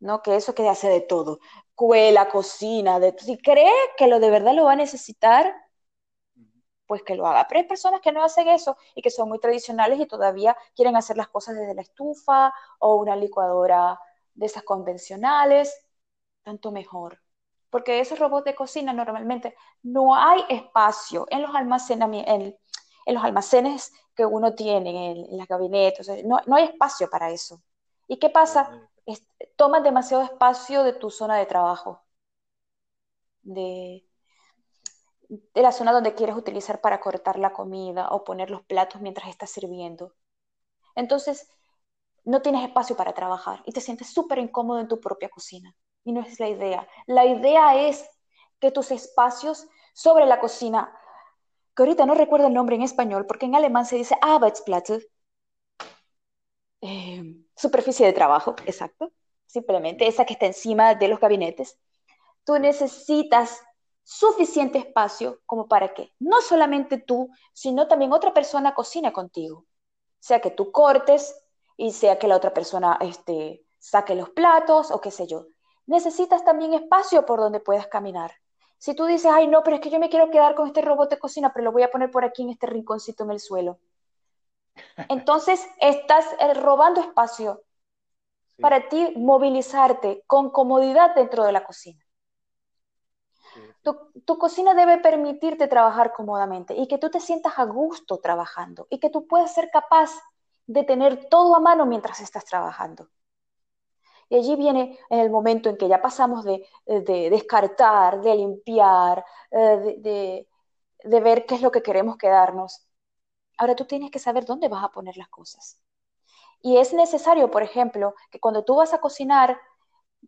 ¿no? Que eso que hace de todo, cuela, cocina, de, si cree que lo de verdad lo va a necesitar, pues que lo haga. Pero hay personas que no hacen eso y que son muy tradicionales y todavía quieren hacer las cosas desde la estufa o una licuadora de esas convencionales, tanto mejor. Porque esos robots de cocina normalmente no hay espacio en los, en, en los almacenes que uno tiene, en, las gabinetes, no, no, hay espacio para eso. ¿Y qué pasa? Toman demasiado espacio de tu zona de trabajo, de, de la zona donde quieres utilizar para cortar la comida o poner los platos mientras estás sirviendo. Entonces, no tienes espacio para trabajar y te sientes súper incómodo en tu propia cocina. Y no es la idea. La idea es que tus espacios sobre la cocina, que ahorita no recuerdo el nombre en español, porque en alemán se dice Arbeitsplatz, eh, superficie de trabajo, exacto, simplemente esa que está encima de los gabinetes. Tú necesitas suficiente espacio como para que no solamente tú, sino también otra persona cocine contigo. Sea que tú cortes y sea que la otra persona este, saque los platos o qué sé yo. Necesitas también espacio por donde puedas caminar. Si tú dices, ay, no, pero es que yo me quiero quedar con este robot de cocina, pero lo voy a poner por aquí en este rinconcito en el suelo. Entonces, estás eh, robando espacio para ti movilizarte con comodidad dentro de la cocina. Tu, cocina debe permitirte trabajar cómodamente y que tú te sientas a gusto trabajando y que tú puedas ser capaz de tener todo a mano mientras estás trabajando. Y allí viene en el momento en que ya pasamos de, descartar, de limpiar, eh, de, de ver qué es lo que queremos quedarnos. Ahora tú tienes que saber dónde vas a poner las cosas. Y es necesario, por ejemplo, que cuando tú vas a cocinar,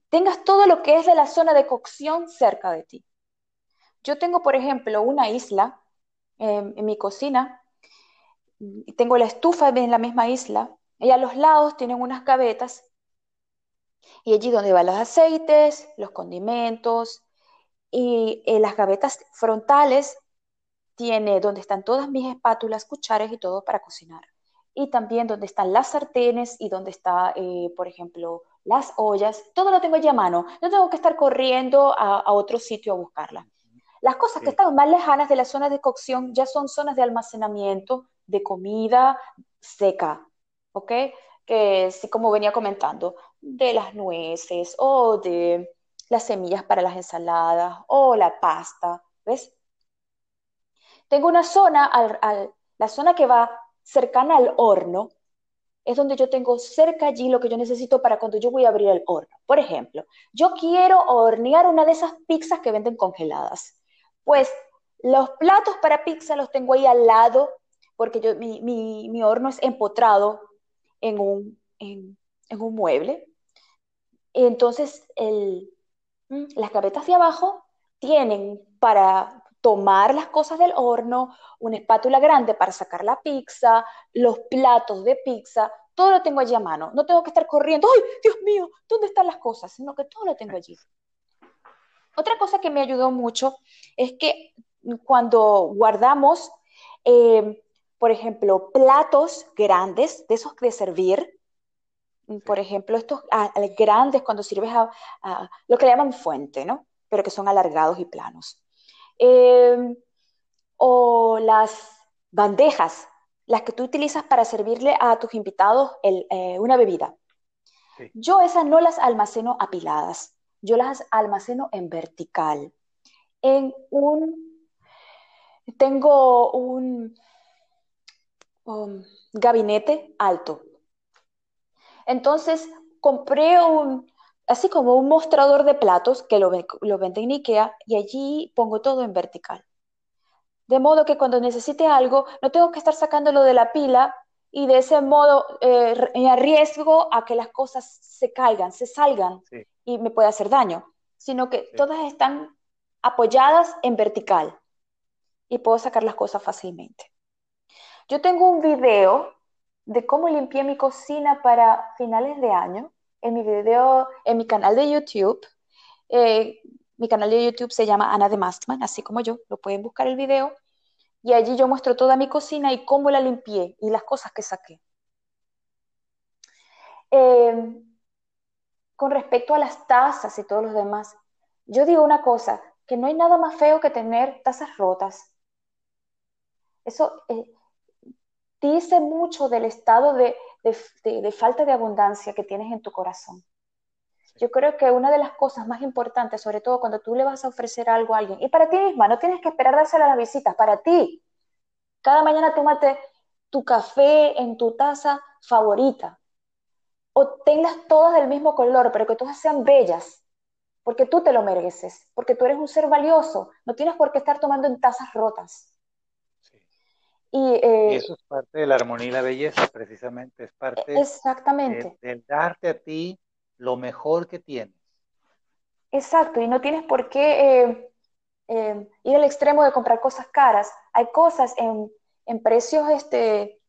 tengas todo lo que es de la zona de cocción cerca de ti. Yo tengo, por ejemplo, una isla em, en mi cocina, tengo la estufa en la misma isla, y a los lados tienen unas gavetas, y allí donde van los aceites, los condimentos, y en las gavetas frontales tiene donde están todas mis espátulas, cucharas y todo para cocinar. Y también donde están las sartenes y donde está, eh, por ejemplo, las ollas. Todo lo tengo allí a mano. No tengo que estar corriendo a, a otro sitio a buscarla. Las cosas que están más lejanas de las zonas de cocción ya son zonas de almacenamiento de comida seca, ¿ok? Que sí, como venía comentando, de las nueces o de las semillas para las ensaladas o la pasta, ¿ves? Tengo una zona, la zona que va cercana al horno, es donde yo tengo cerca allí lo que yo necesito para cuando yo voy a abrir el horno. Por ejemplo, yo quiero hornear una de esas pizzas que venden congeladas. Pues los platos para pizza los tengo ahí al lado, porque yo, mi, horno es empotrado en un, en, un mueble. Entonces, el, mm, las gavetas de abajo tienen para tomar las cosas del horno, una espátula grande para sacar la pizza, los platos de pizza, todo lo tengo allí a mano. No tengo que estar corriendo, ¡ay, Dios mío! ¿Dónde están las cosas? Sino que todo lo tengo allí. Otra cosa que me ayudó mucho es que cuando guardamos, eh, por ejemplo, platos grandes, de esos de servir, por ejemplo, estos ah, grandes cuando sirves a, lo que le llaman fuente, ¿no? Pero que son alargados y planos. Em, o las bandejas, las que tú utilizas para servirle a tus invitados eh, una bebida. Yo esas no las almaceno apiladas yo las almaceno en vertical. En un, tengo un, um, gabinete alto. Entonces compré un, así como un mostrador de platos que lo, lo vende en Ikea y allí pongo todo en vertical. De modo que cuando necesite algo, no tengo que estar sacándolo de la pila y de ese modo eh, arriesgo a que las cosas se caigan, se salgan y me pueda hacer daño, sino que todas están apoyadas en vertical y puedo sacar las cosas fácilmente. Yo tengo un video de cómo limpié mi cocina para finales de año en mi video, en mi canal de YouTube. Eh, mi canal de YouTube se llama Ana de Mastman, así como yo, lo pueden buscar el video. Y allí yo muestro toda mi cocina y cómo la limpié y las cosas que saqué. Eh, con respecto a las tazas y todos los demás, yo digo una cosa, que no hay nada más feo que tener tazas rotas. Eso eh, dice mucho del estado de, de, falta de abundancia que tienes en tu corazón. Yo creo que una de las cosas más importantes, sobre todo cuando tú le vas a ofrecer algo a alguien, y para ti misma, no tienes que esperar dársela a las visitas, para ti. Cada mañana tómate tu café en tu taza favorita. O tengas todas del mismo color, pero que todas sean bellas, porque tú te lo mereces, porque tú eres un ser valioso. No tienes por qué estar tomando en tazas rotas. Eh, y, eso es parte de la armonía y la belleza, precisamente, es parte exactamente. del darte a ti lo mejor que tienes. Exacto, y no tienes por qué eh, eh, ir al extremo de comprar cosas caras. Hay cosas en, en precios este,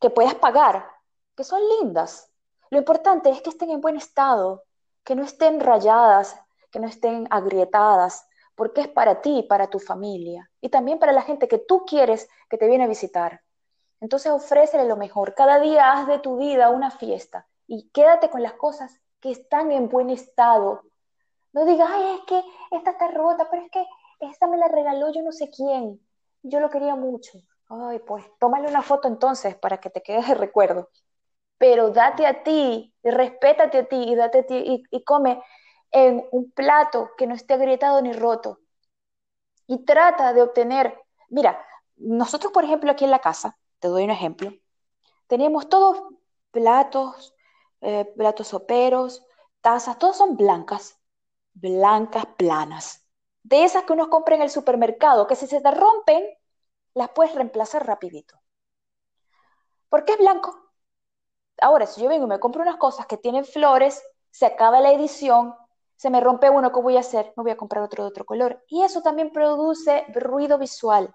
que puedas pagar, que son lindas. Lo importante es que estén en buen estado, que no estén rayadas, que no estén agrietadas, porque es para ti para tu familia y también para la gente que tú quieres que te viene a visitar. Entonces ofrécele lo mejor. Cada día haz de tu vida una fiesta y quédate con las cosas que están en buen estado. No digas, ay, es que esta está rota, pero es que esta me la regaló yo no sé quién. Yo lo quería mucho. Ay, pues tómale una foto entonces para que te quede de recuerdo. Pero date a ti, respétate a ti y date a ti y come en un plato que no esté agrietado ni roto. Y trata de obtener, mira, nosotros por ejemplo aquí en la casa, te doy un ejemplo, tenemos todos platos, eh, platos soperos, tazas, todos son blancas, blancas, planas. De esas que uno compra en el supermercado, que si se te rompen, las puedes reemplazar rapidito. ¿Por qué es blanco? Ahora, si yo vengo y me compro unas cosas que tienen flores, se acaba la edición, se me rompe uno, ¿qué voy a hacer? Me voy a comprar otro de otro color. Y eso también produce ruido visual,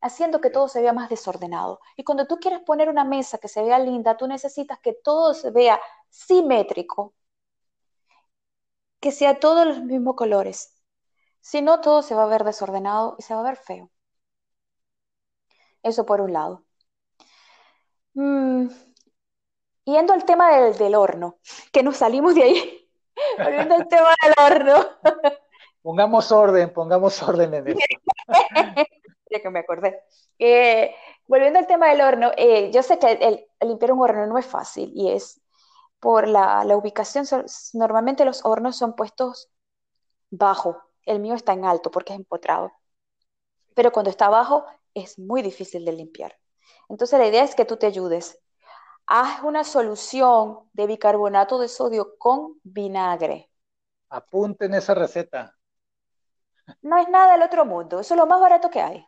haciendo que todo se vea más desordenado. Y cuando tú quieres poner una mesa que se vea linda, tú necesitas que todo se vea simétrico, que sea todos los mismos colores. Si no, todo se va a ver desordenado y se va a ver feo. Eso por un lado. Mm, yendo al tema del, del horno, que nos salimos de ahí. Volviendo al tema del horno. Pongamos orden, pongamos orden en eso. ya que me acordé. Eh, volviendo al tema del horno, eh, yo sé que el, limpiar un horno no es fácil y es por la, la ubicación. normalmente los hornos son puestos bajo. El mío está en alto porque es empotrado. Pero cuando está abajo es muy difícil de limpiar. Entonces la idea es que tú te ayudes haz una solución de bicarbonato de sodio con vinagre. Apunten esa receta. No es nada del otro mundo, eso es lo más barato que hay.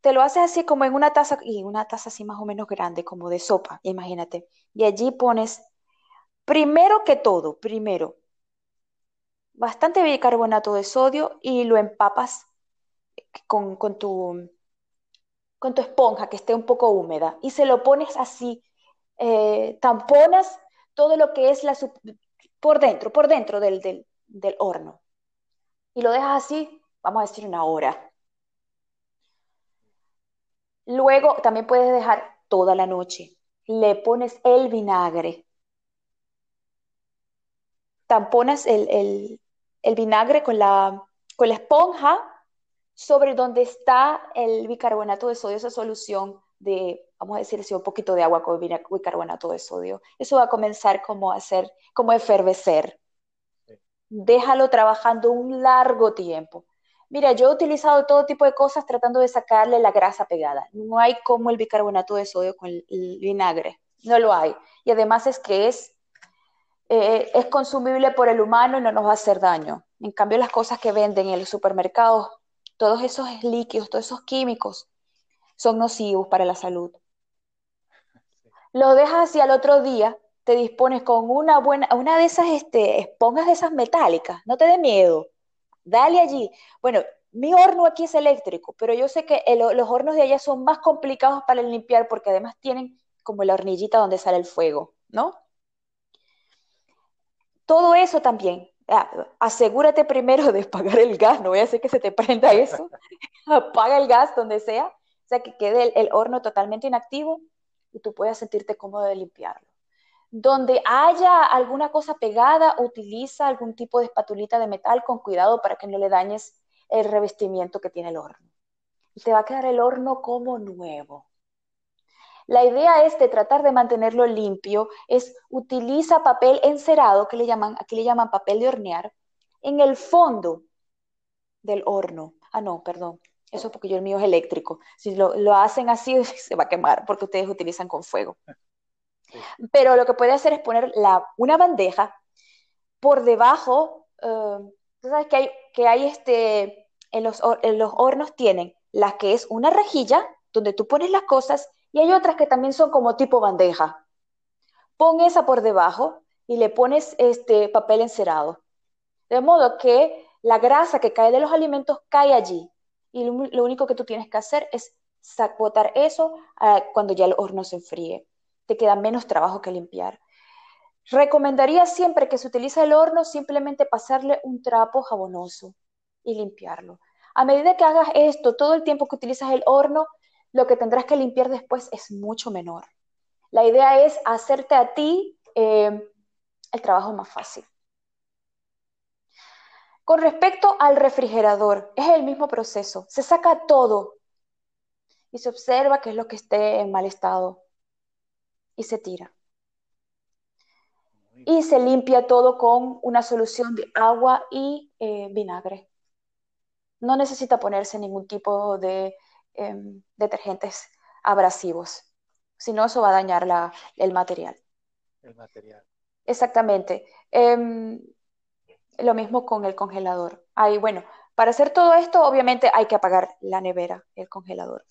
Te lo haces así como en una taza, y una taza así más o menos grande, como de sopa, imagínate. Y allí pones, primero que todo, primero, bastante bicarbonato de sodio y lo empapas con, con tu con tu esponja que esté un poco húmeda y se lo pones así, eh, tamponas todo lo que es la por dentro, por dentro del, del, del horno. Y lo dejas así, vamos a decir una hora. Luego también puedes dejar toda la noche. Le pones el vinagre. Tamponas el, el, el vinagre con la, con la esponja sobre donde está el bicarbonato de sodio, esa solución de, vamos a decir así, un poquito de agua con bicarbonato de sodio. Eso va a comenzar como a hacer, como a efervecer. Déjalo trabajando un largo tiempo. Mira, yo he utilizado todo tipo de cosas tratando de sacarle la grasa pegada. No hay como el bicarbonato de sodio con el, vinagre. No lo hay. Y además es que es, eh, es consumible por el humano y no nos va a hacer daño. En cambio, las cosas que venden en los supermercados todos esos líquidos, todos esos químicos, son nocivos para la salud. Lo dejas así al otro día, te dispones con una buena, una de esas este, esponjas de esas metálicas, no te dé miedo, dale allí. Bueno, mi horno aquí es eléctrico, pero yo sé que los hornos de allá son más complicados para limpiar porque además tienen como la hornillita donde sale el fuego, ¿no? Todo eso también. Ah, asegúrate primero de apagar el gas, no voy a hacer que se te prenda eso. Apaga el gas donde sea, o sea, que quede el, el horno totalmente inactivo y tú puedas sentirte cómodo de limpiarlo. Donde haya alguna cosa pegada, utiliza algún tipo de espatulita de metal con cuidado para que no le dañes el revestimiento que tiene el horno. Y te va a quedar el horno como nuevo. La idea es de tratar de mantenerlo limpio, es utiliza papel encerado, que le llaman, aquí le llaman papel de hornear, en el fondo del horno. Ah, no, perdón, eso porque yo el mío es eléctrico. Si lo, hacen así, se va a quemar porque ustedes utilizan con fuego. Pero lo que puede hacer es poner la, una bandeja por debajo. Tú sabes que hay, que hay este, en los, hornos tienen la que es una rejilla donde tú pones las cosas y hay otras que también son como tipo bandeja. Pon esa por debajo y le pones este papel encerado. De modo que la grasa que cae de los alimentos cae allí. Y lo, único que tú tienes que hacer es botar eso ah, cuando ya el horno se enfríe. Te queda menos trabajo que limpiar. Recomendaría siempre que se utilice el horno simplemente pasarle un trapo jabonoso y limpiarlo. A medida que hagas esto, todo el tiempo que utilizas el horno, lo que tendrás que limpiar después es mucho menor. La idea es hacerte a ti eh, el trabajo más fácil. Con respecto al refrigerador, es el mismo proceso. Se saca todo y se observa qué es lo que esté en mal estado y se tira. Y se limpia todo con una solución de agua y eh, vinagre no necesita ponerse ningún tipo de em, detergentes abrasivos, si no eso va a dañar el material. El material. Exactamente. Em, lo mismo con el congelador. Ahí, bueno, para hacer todo esto, obviamente hay que apagar la nevera, el congelador.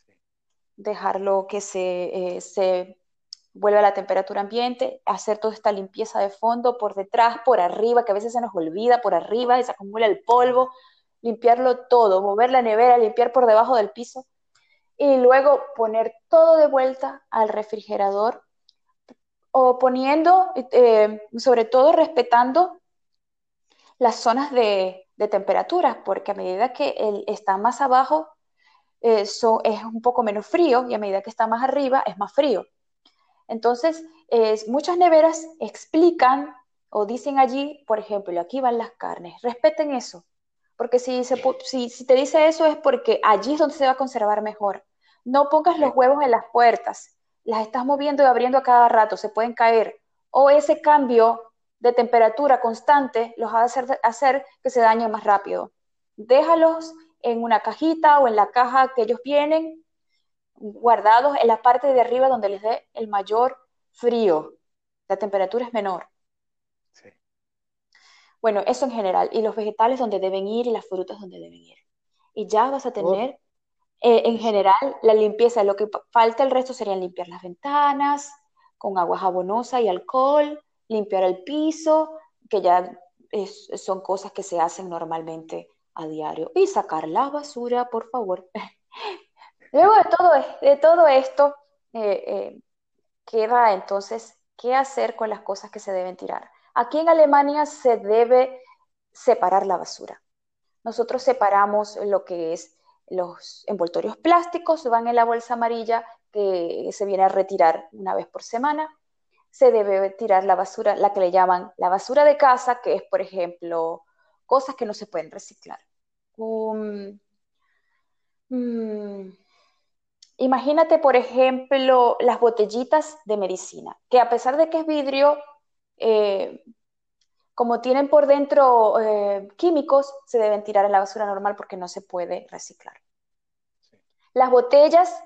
Dejarlo que se, eh, se vuelva a la temperatura ambiente, hacer toda esta limpieza de fondo por detrás, por arriba, que a veces se nos olvida por arriba y se acumula el polvo limpiarlo todo, mover la nevera, limpiar por debajo del piso y luego poner todo de vuelta al refrigerador o poniendo, eh, sobre todo respetando las zonas de, temperatura, porque a medida que él está más abajo eso es un poco menos frío y a medida que está más arriba es más frío. Entonces, muchas neveras explican o dicen allí, por ejemplo, aquí van las carnes, respeten eso. Porque si, se, si, te dice eso es porque allí es donde se va a conservar mejor. No pongas los huevos en las puertas, las estás moviendo y abriendo a cada rato, se pueden caer. O ese cambio de temperatura constante los va a hacer, hacer que se dañen más rápido. Déjalos en una cajita o en la caja que ellos vienen, guardados en la parte de arriba donde les dé el mayor frío. La temperatura es menor. Bueno, eso en general. Y los vegetales donde deben ir y las frutas donde deben ir. Y ya vas a tener, eh, en general, la limpieza. Lo que falta el resto sería limpiar las ventanas con agua jabonosa y alcohol, limpiar el piso, que ya son cosas que se hacen normalmente a diario. Y sacar la basura, por favor. Luego de todo, de todo esto, eh, eh, queda entonces qué hacer con las cosas que se deben tirar. Aquí en Alemania se debe separar la basura. Nosotros separamos lo que es los envoltorios plásticos, van en la bolsa amarilla que se viene a retirar una vez por semana. Se debe tirar la basura, la que le llaman la basura de casa, que es, por ejemplo, cosas que no se pueden reciclar. Mm, imagínate, por ejemplo, las botellitas de medicina, que a pesar de que es vidrio, eh, como tienen por dentro eh, químicos, se deben tirar a la basura normal porque no se puede reciclar. Las botellas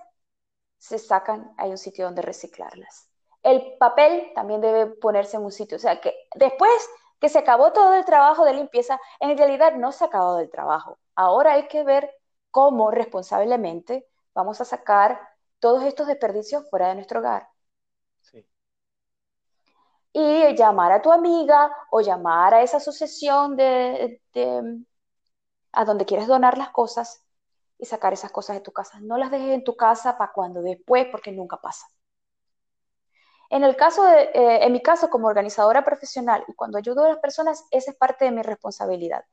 se sacan, hay un sitio donde reciclarlas. El papel también debe ponerse en un sitio, o sea que después que se acabó todo el trabajo de limpieza, en realidad no se ha acabado el trabajo. Ahora hay que ver cómo responsablemente vamos a sacar todos estos desperdicios fuera de nuestro hogar. Y llamar a tu amiga o llamar a esa asociación de, a donde quieres donar las cosas y sacar esas cosas de tu casa. No las dejes en tu casa para cuando después, porque nunca pasa. En el caso de, eh, en mi caso como organizadora profesional y cuando ayudo a las personas, esa es parte de mi responsabilidad.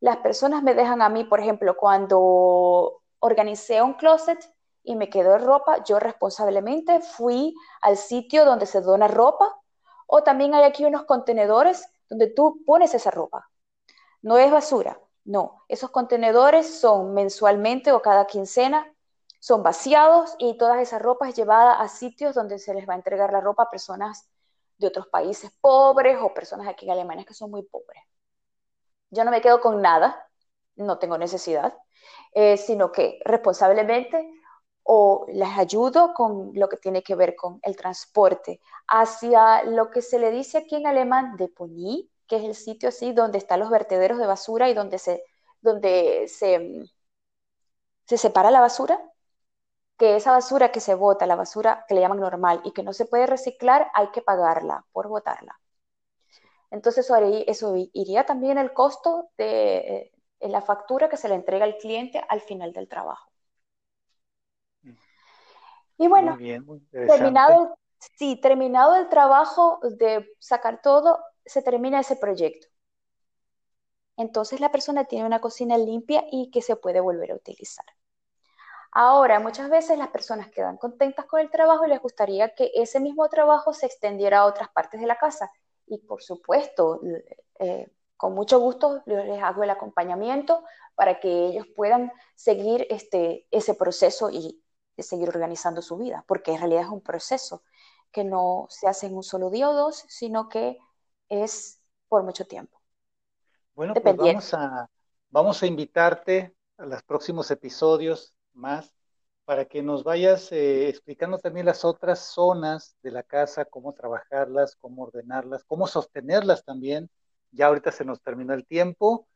Las personas me dejan a mí, por ejemplo, cuando organicé un closet y me quedó ropa, yo responsablemente fui al sitio donde se dona ropa o también hay aquí unos contenedores donde tú pones esa ropa. No es basura, no. Esos contenedores son mensualmente o cada quincena son vaciados y todas esas ropas llevadas a sitios donde se les va a entregar la ropa a personas de otros países pobres o personas aquí en Alemania que son muy pobres. Yo no me quedo con nada, no tengo necesidad, eh, sino que responsablemente o les ayudo con lo que tiene que ver con el transporte hacia lo que se le dice aquí en alemán de Pony, que es el sitio así donde están los vertederos de basura y donde se, donde se, se separa la basura que esa basura que se bota, la basura que le llaman normal y que no se puede reciclar, hay que pagarla por botarla. Entonces eso, iría también el costo de eh, la factura que se le entrega al cliente al final del trabajo. Y bueno, terminado, sí, terminado el trabajo de sacar todo, se termina ese proyecto. Entonces la persona tiene una cocina limpia y que se puede volver a utilizar. Ahora, muchas veces las personas quedan contentas con el trabajo y les gustaría que ese mismo trabajo se extendiera a otras partes de la casa. Y por supuesto, eh, con mucho gusto les hago el acompañamiento para que ellos puedan seguir este, ese proceso y seguir organizando su vida, porque en realidad es un proceso que no se hace en un solo día o dos, sino que es por mucho tiempo. Bueno, pues vamos a, vamos a invitarte a los próximos episodios más para que nos vayas eh, explicando también las otras zonas de la casa, cómo trabajarlas, cómo ordenarlas, cómo sostenerlas también. Ya ahorita se nos terminó el tiempo.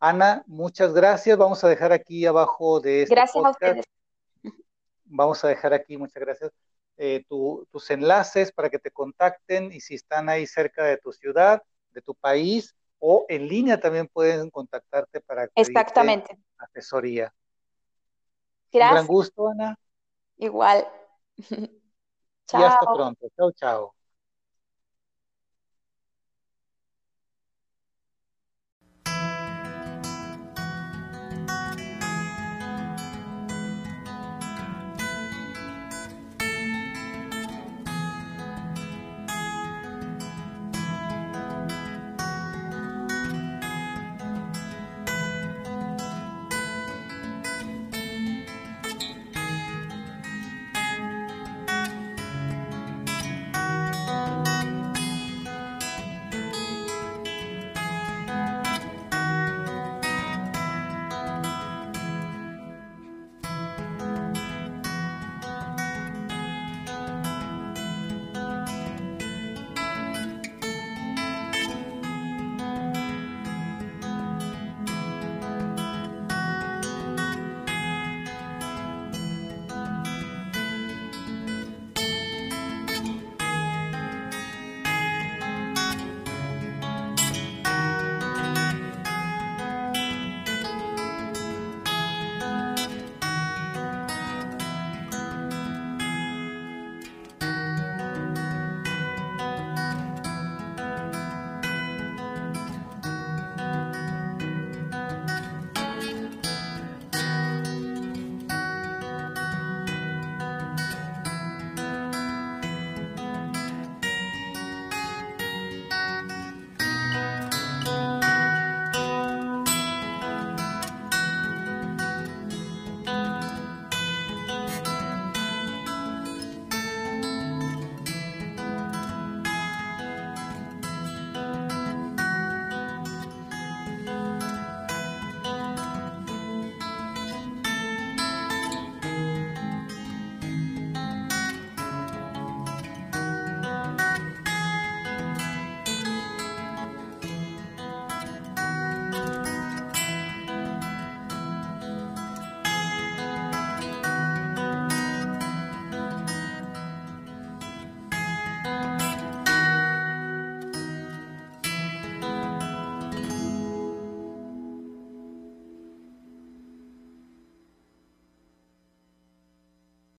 Ana, muchas gracias. Vamos a dejar aquí abajo de este Gracias a ustedes. Vamos a dejar aquí, muchas gracias, eh, tus enlaces para que te contacten y si están ahí cerca de tu ciudad, de tu país o en línea también pueden contactarte para Exactamente. asesoría. Gracias. Un gran gusto, Ana. Igual. chao. Y hasta pronto. Chao, chao.